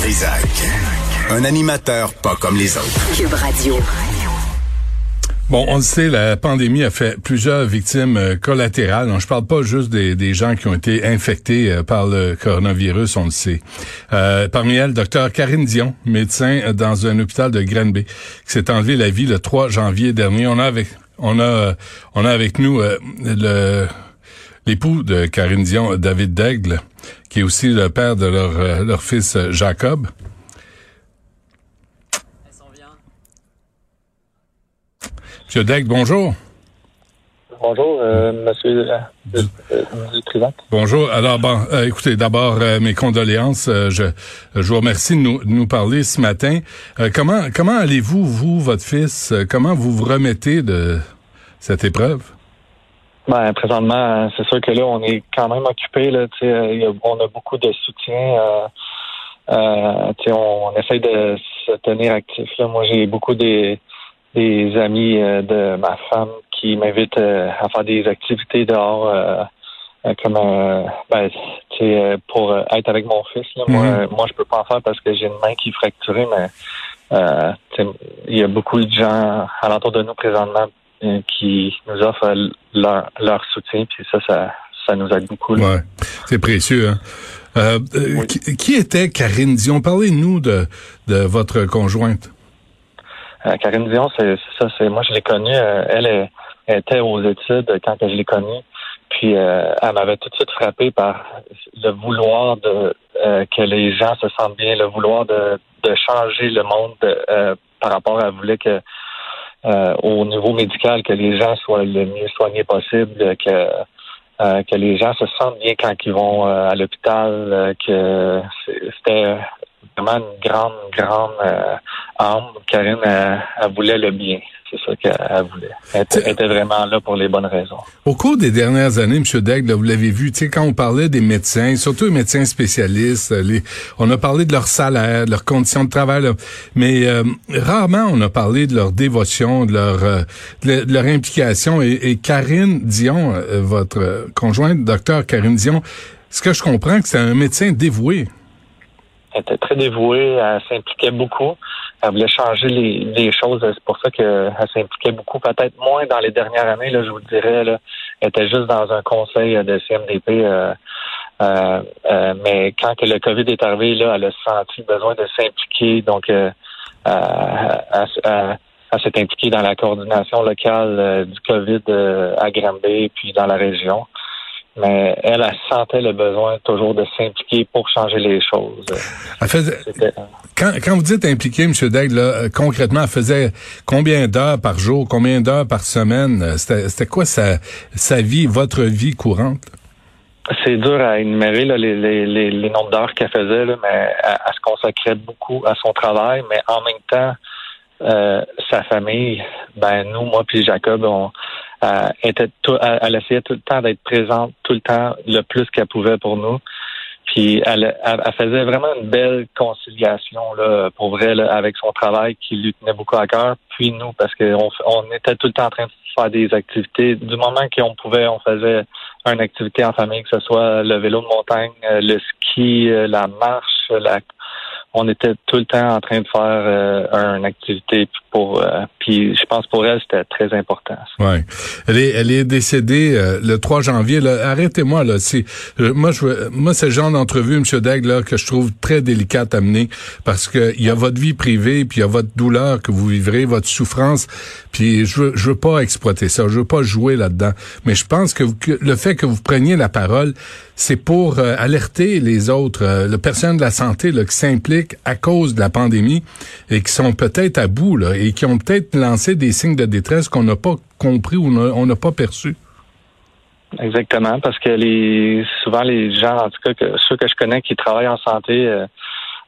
Trisac. Un animateur pas comme les autres. Cube Radio. Bon, on le sait, la pandémie a fait plusieurs victimes euh, collatérales. Donc, je parle pas juste des, des, gens qui ont été infectés euh, par le coronavirus, on le sait. Euh, parmi elles, docteur Karine Dion, médecin dans un hôpital de Granby, qui s'est enlevé la vie le 3 janvier dernier. On a avec, on a, on a avec nous le l'époux de Karine Dion, David Daigle, qui est aussi le père de leur, leur fils Jacob. Monsieur Deck, bonjour. Bonjour, euh, Monsieur euh, euh Bonjour. Alors, bon, euh, écoutez, d'abord mes condoléances. je, je vous remercie de nous, nous parler ce matin. comment comment allez-vous, vous, votre fils? Comment vous vous remettez de cette épreuve? Ben, présentement, c'est sûr que là, on est quand même occupé. Là, on a beaucoup de soutien. Euh, on, on essaye de se tenir actif. Là. Moi, j'ai beaucoup des des amis euh, de ma femme qui m'invitent euh, à faire des activités dehors euh, comme ben, pour être avec mon fils. Moi, mhm. moi, je peux pas en faire parce que j'ai une main qui est fracturée, mais il y a beaucoup de gens alentour de nous présentement qui nous offrent leur, leur soutien, puis ça, ça, ça nous aide beaucoup. Ouais, c'est précieux. Hein? qui, qui, était Karine Dion? Parlez-nous de, de votre conjointe. Euh, Karine Dion, c'est ça. C'est moi, je l'ai connue. Euh, elle, était aux études quand je l'ai connue. Puis euh, elle m'avait tout de suite frappé par le vouloir de que les gens se sentent bien, le vouloir de, de changer le monde par rapport à elle voulait que au niveau médical que les gens soient le mieux soignés possible, que que les gens se sentent bien quand ils vont à l'hôpital, que c'était vraiment une grande, grande euh. Karine, elle, voulait le bien. C'est ça qu'elle voulait. Elle était, vraiment là pour les bonnes raisons. Au cours des dernières années, M. Daigle, vous l'avez vu, tu sais, quand on parlait des médecins, surtout les médecins spécialistes, les, on a parlé de leur salaire, de leurs conditions de travail, mais euh, rarement on a parlé de leur dévotion, de leur, euh, de, leur implication. Et, et Karine Dion, euh, votre conjointe, docteur Karine Dion, ce que je comprends, que c'est un médecin dévoué. Elle était très dévouée, elle s'impliquait beaucoup. Elle voulait changer les, choses. C'est pour ça qu'elle s'impliquait beaucoup. Peut-être moins dans les dernières années, là, je vous dirais. Là, elle était juste dans un conseil de CMDP. Euh, euh, euh, mais quand que le COVID est arrivé, là, elle a senti le besoin de s'impliquer. Donc, elle, s'est impliquée dans la coordination locale du COVID à Granby puis dans la région mais elle, elle sentait le besoin toujours de s'impliquer pour changer les choses. quand, quand vous dites impliqué, M. Daigle, euh, concrètement, elle faisait combien d'heures par jour, combien d'heures par semaine? C'était quoi sa, sa vie, votre vie courante? C'est dur à énumérer là, les, les, les, nombres d'heures qu'elle faisait, là, mais elle, se consacrait beaucoup à son travail, mais en même temps, euh, sa famille, ben nous, moi puis Jacob, on, euh, était elle, essayait tout le temps d'être présente, tout le temps le plus qu'elle pouvait pour nous. Puis elle, elle, faisait vraiment une belle conciliation là, pour vrai avec son travail qui lui tenait beaucoup à cœur. Puis nous, parce qu'on on était tout le temps en train de faire des activités. Du moment qu'on pouvait, on faisait une activité en famille, que ce soit le vélo de montagne, euh, le ski, euh, la marche, la on était tout le temps en train de faire euh, une activité pour euh, puis je pense pour elle c'était très important. Ouais. Elle est elle est décédée euh, le 3 janvier arrêtez-moi là, c'est moi je moi c'est le genre d'entrevue monsieur Degg là que je trouve très délicate à mener parce que il y a votre vie privée puis il y a votre douleur que vous vivrez, votre souffrance puis je veux je veux pas exploiter ça, je veux pas jouer là-dedans, mais je pense que, le fait que vous preniez la parole, c'est pour alerter les autres, le personnel de la santé là, qui s'implique à cause de la pandémie et qui sont peut-être à bout et qui ont peut-être lancé des signes de détresse qu'on n'a pas compris ou on n'a pas perçu. Exactement, parce que souvent les gens, en tout cas ceux que je connais qui travaillent en santé, euh,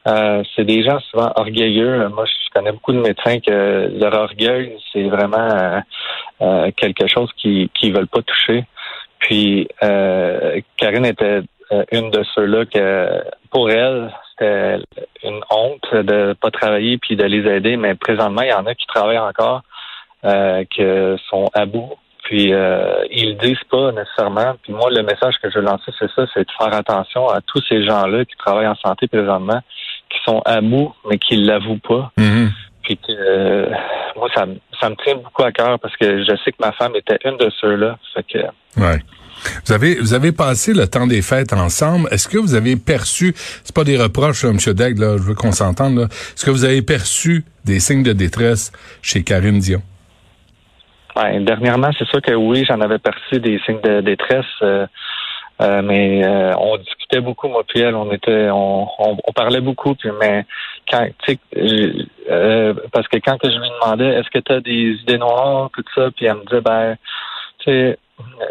euh, c'est des gens souvent orgueilleux. Moi, je connais beaucoup de médecins que leur orgueil, c'est vraiment euh, quelque chose qu'ils qui veulent pas toucher. Puis Karine était une de ceux-là que pour elle, c'était une honte de pas travailler puis de les aider, mais présentement, il y en a qui travaillent encore, euh, qui sont à bout. Puis euh, ils le disent pas nécessairement. Puis moi, le message que je veux lancer, c'est ça, c'est de faire attention à tous ces gens-là qui travaillent en santé présentement, qui sont à bout, mais qui l'avouent pas. Mhm. Puis que euh, moi, ça, me- ça me tient beaucoup à cœur parce que je sais que ma femme était une de ceux-là. Fait que Ouais. Vous avez vous avez passé le temps des fêtes ensemble. Est-ce que vous avez perçu, c'est pas des reproches, là, M. Daigle, là, je veux qu'on s'entende, là. Est-ce que vous avez perçu des signes de détresse chez Karine Dion? ouais, dernièrement, c'est sûr que oui, j'en avais perçu des signes de détresse. euh, euh, mais euh, on discutait beaucoup, moi puis elle, on était, on, on, on parlait beaucoup, puis mais quand, tu sais, euh, parce que quand que je lui demandais, est-ce que tu as des idées noires, tout ça, puis elle me disait, ben, tu sais,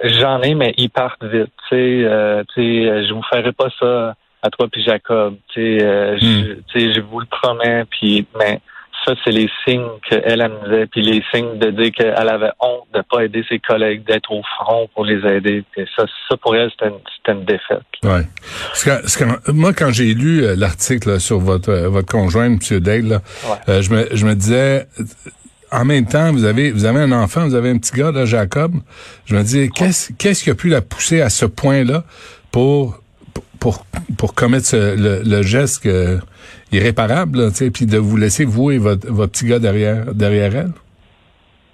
j'en ai, mais ils partent vite, tu sais, euh, tu sais, je vous ferai pas ça à toi puis Jacob, tu sais, euh, je, tu sais, je vous le promets, puis mais ça, c'est les signes qu'elle disait, puis les signes de dire qu'elle avait honte de pas aider ses collègues, d'être au front pour les aider. Puis ça, ça pour elle, c'était une, c'était une défaite. Ouais. Parce que, moi, quand j'ai lu euh, l'article là, sur votre euh, votre conjoint, M. Daigle, là, Ouais. euh, je me je me disais. En même temps, vous avez vous avez un enfant, vous avez un petit gars, là, Jacob. Je me dis, qu'est-ce qu'est-ce qui a pu la pousser à ce point-là pour pour pour commettre ce- le, le geste que- irréparable, là, puis de vous laisser vous et votre votre petit gars derrière derrière elle?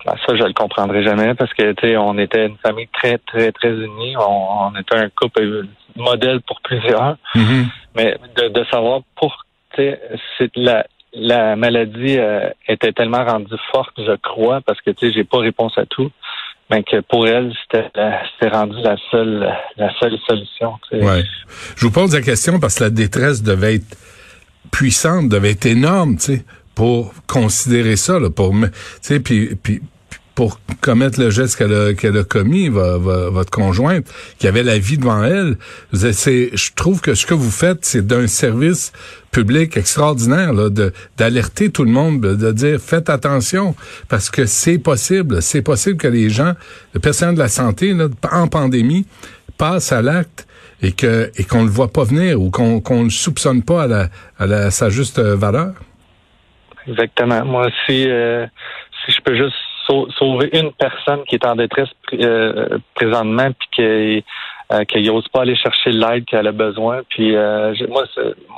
Ben, ça, je le comprendrai jamais parce que tu sais, on était une famille très, très, très unie. On, on était un couple modèle pour plusieurs. Mhm. Mais de, de savoir pour tu sais, la la maladie euh, était tellement rendue forte, je crois, parce que tu sais, j'ai pas réponse à tout. Mais que pour elle, c'était rendu la seule la seule solution. Ouais. Je vous pose la question parce que la détresse devait être puissante, devait être énorme, tu sais, pour considérer ça, là, pour, tu sais, puis, puis pour commettre le geste qu'elle a, qu'elle a commis, vo- vo- votre conjointe, qui avait la vie devant elle. Je trouve que ce que vous faites, c'est d'un service public extraordinaire, là, d'alerter tout le monde, de, de dire faites attention, parce que c'est possible, c'est possible que les gens, le personnel de la santé, là, en pandémie, passent à l'acte et que et qu'on le voit pas venir ou qu'on qu'on le soupçonne pas à la à la sa juste euh, valeur? Exactement. Moi, si, euh, si je peux juste sau- sauver une personne qui est en détresse euh, présentement, puis qui euh, n'ose pas aller chercher l'aide qu'elle a besoin. Puis euh, moi,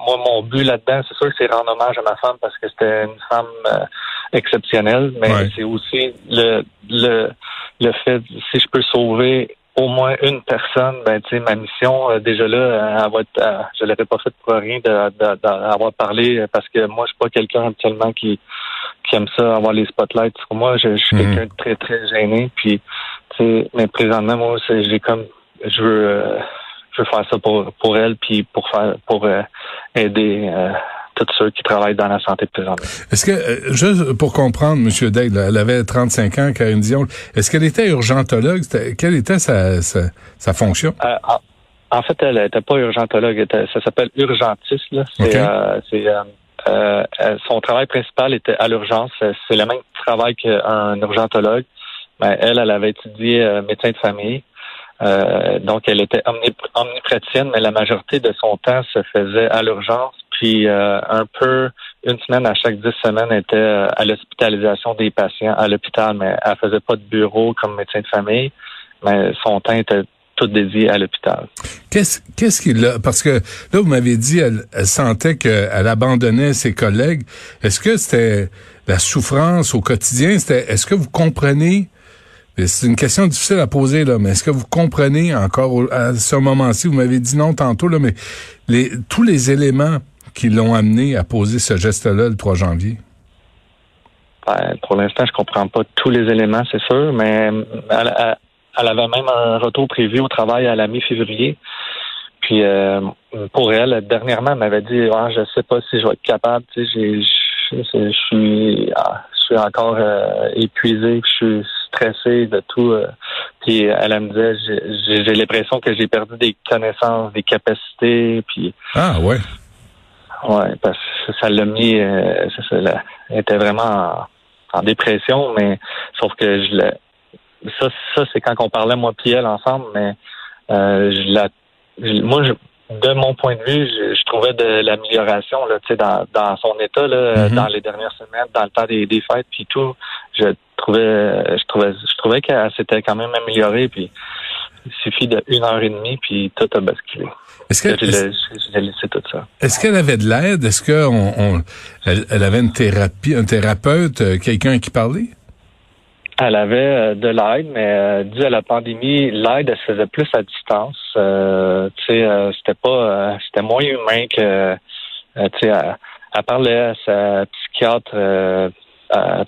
moi, mon but là-dedans, c'est sûr que c'est rendre hommage à ma femme parce que c'était une femme euh, exceptionnelle, mais Ouais. c'est aussi le, le le fait si je peux sauver au moins une personne, ben tu sais, ma mission euh, déjà là, euh, elle va être, euh, je l'aurais pas faite pour rien d'avoir parlé parce que moi je suis pas quelqu'un actuellement qui qui aime ça avoir les spotlights sur moi. Je, je suis Mhm. quelqu'un de très très gêné. Puis tu sais, mais présentement moi c'est- j'ai comme je veux euh, je veux faire ça pour pour elle puis pour faire pour aider tous ceux qui travaillent dans la santé présentement. Est-ce que euh, juste pour comprendre, Monsieur Daigle, elle avait 35 ans, Karine Dion. Est-ce qu'elle était urgentologue? Quelle était sa sa, sa fonction? Euh, en, fait, elle n'était pas urgentologue. était- ça s'appelle urgentiste. là. Euh, c'est, euh, euh, son travail principal était à l'urgence. C'est le même travail qu'un urgentologue. Mais elle, elle avait étudié médecin de famille. Euh, donc, elle était omnip- omniprétienne, mais la majorité de son temps se faisait à l'urgence. Puis, euh, un peu, une semaine à chaque dix semaines, était euh, à l'hospitalisation des patients à l'hôpital, mais elle faisait pas de bureau comme médecin de famille, mais son temps était tout dédié à l'hôpital. Qu'est-ce qu'est-ce qu'il a Parce que là, vous m'avez dit, elle, sentait qu'elle abandonnait ses collègues. Est-ce que c'était la souffrance au quotidien? C'était Est-ce que vous comprenez? C'est une question difficile à poser, là, mais est-ce que vous comprenez encore à ce moment-ci, vous m'avez dit non tantôt, là, mais les, tous les éléments qui l'ont amené à poser ce geste-là le 3 janvier? Ben, pour l'instant, je comprends pas tous les éléments, c'est sûr, mais elle, elle- elle avait même un retour prévu au travail à la mi-février. Puis euh, pour elle, dernièrement, elle m'avait dit ah, je sais pas si je vais être capable, tu sais, j'ai- je, je suis ah, je suis encore euh, épuisé, je suis stressé de tout. euh. Puis elle, elle me disait j'ai- l'impression que j'ai perdu des connaissances, des capacités, puis Ah ouais. Ouais, parce que ça l'a mis, euh, ça, ça l'a- elle était vraiment en, en dépression, mais sauf que je l'ai, ça, ça c'est quand on parlait moi puis elle ensemble, mais euh, je la, je- moi, je, de mon point de vue, je, je trouvais de l'amélioration là, tu sais, dans, dans son état là, Mhm. dans les dernières semaines, dans le temps des, des fêtes puis tout. Je trouvais, je trouvais, je trouvais qu'elle s'était quand même améliorée, puis il suffit de une heure et demie, puis tout a basculé. Est-ce qu'elle avait de l'aide? Est-ce que on, elle, avait une thérapie, un thérapeute, euh, quelqu'un qui parlait? Elle avait euh, de l'aide, mais euh, dû à la pandémie, l'aide elle se faisait plus à distance. Euh, tu sais, c'était pas, c'était moins humain que, tu sais, elle, parlait à sa psychiatre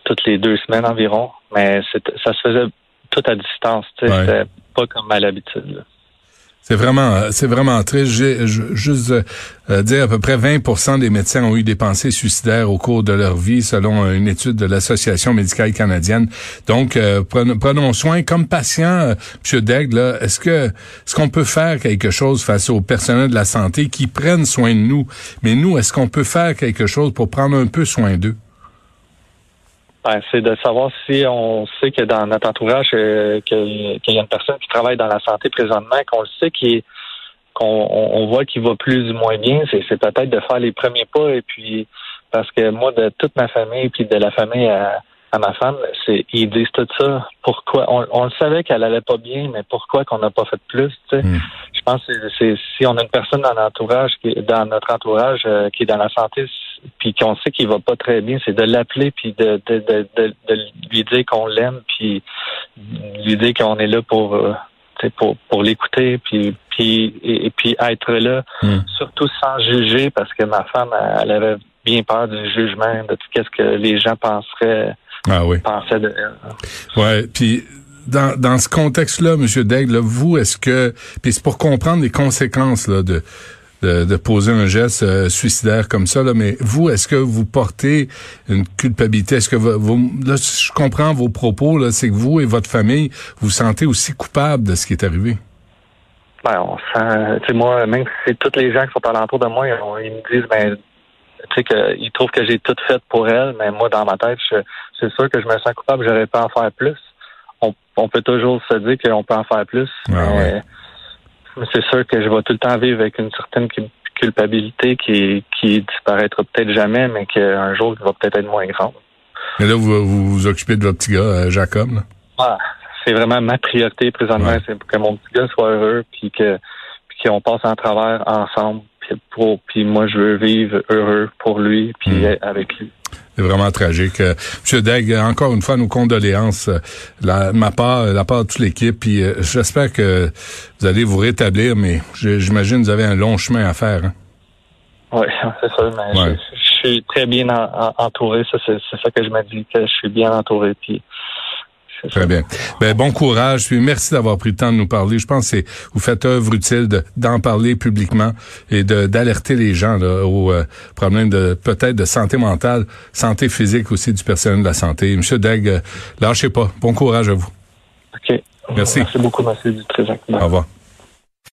toutes les deux semaines environ, mais ça se faisait tout à distance. C'était pas comme à l'habitude. C'est vraiment, euh, c'est vraiment triste. J'ai juste euh, dire à peu près 20% des médecins ont eu des pensées suicidaires au cours de leur vie, selon une étude de l'Association médicale canadienne. Donc, euh, prenons, soin. Comme patient, M. Daigle, est-ce que est-ce qu'on peut faire quelque chose face aux personnels de la santé qui prennent soin de nous, mais nous, est-ce qu'on peut faire quelque chose pour prendre un peu soin d'eux? Ben, c'est de savoir si on sait que dans notre entourage, euh, qu'il y a une personne qui travaille dans la santé présentement, qu'on le sait, qu'on on, voit qu'il va plus ou moins bien, c'est, peut-être de faire les premiers pas et puis parce que moi, de toute ma famille, puis de la famille à, à ma femme, c'est ils disent tout ça. Pourquoi? On, on le savait qu'elle allait pas bien, mais pourquoi qu'on n'a pas fait plus, tu sais? Hmm. Je pense que c'est, si on a une personne dans l'entourage qui dans notre entourage euh, qui est dans la santé, puis qu'on sait qu'il va pas très bien, c'est de l'appeler puis de, de, de, de, lui dire qu'on l'aime puis lui dire qu'on est là pour euh, pour, pour l'écouter puis puis et, puis être là hmm. surtout sans juger parce que ma femme elle avait bien peur du jugement de tout ce que les gens penseraient ah oui. pensaient de elle. Ouais, puis dans, dans ce contexte-là, M. Daigle, vous, est-ce que, puis c'est pour comprendre les conséquences là, de, de, poser un geste euh, suicidaire comme ça, là, mais vous, est-ce que vous portez une culpabilité? Est-ce que vous, là, je comprends vos propos, là, c'est que vous et votre famille, vous vous sentez aussi coupable de ce qui est arrivé? Ben, on sent, tu sais, moi, même si c'est tous les gens qui sont alentour de moi, ils, me disent, ben, tu sais, qu'ils trouvent que j'ai tout fait pour elle, mais moi, dans ma tête, c'est sûr que je me sens coupable, j'aurais pas en faire plus. On, on peut toujours se dire qu'on peut en faire plus. Ah c'est sûr que je vais tout le temps vivre avec une certaine culpabilité qui, qui disparaîtra peut-être jamais, mais qu'un jour, il va peut-être être moins grande. Mais là, vous vous, occupez de votre petit gars, euh, Jacob, Ah, c'est vraiment ma priorité présentement, c'est que mon petit gars soit heureux, puis que qu'on passe en travers ensemble, puis, pour, puis moi, je veux vivre heureux pour lui, puis hmm. avec lui. C'est vraiment tragique. Euh, Monsieur Degg, encore une fois, nos condoléances, euh, la, ma part, la part de toute l'équipe. Puis euh, j'espère que vous allez vous rétablir, mais j'imagine que vous avez un long chemin à faire. Hein? Oui, c'est ça. Mais je, suis très bien entouré. Ça, c'est ça que je me dis que je suis bien entouré. Puis Très bien. Ben, bon courage. Puis merci d'avoir pris le temps de nous parler. Je pense que vous faites œuvre utile d'en parler publiquement et d'alerter les gens là, aux euh, problèmes de peut-être de santé mentale, santé physique aussi du personnel de la santé. Monsieur Degg, euh, lâchez pas. Bon courage à vous. OK. Merci. Merci beaucoup, Monsieur Dutrisac. Au revoir.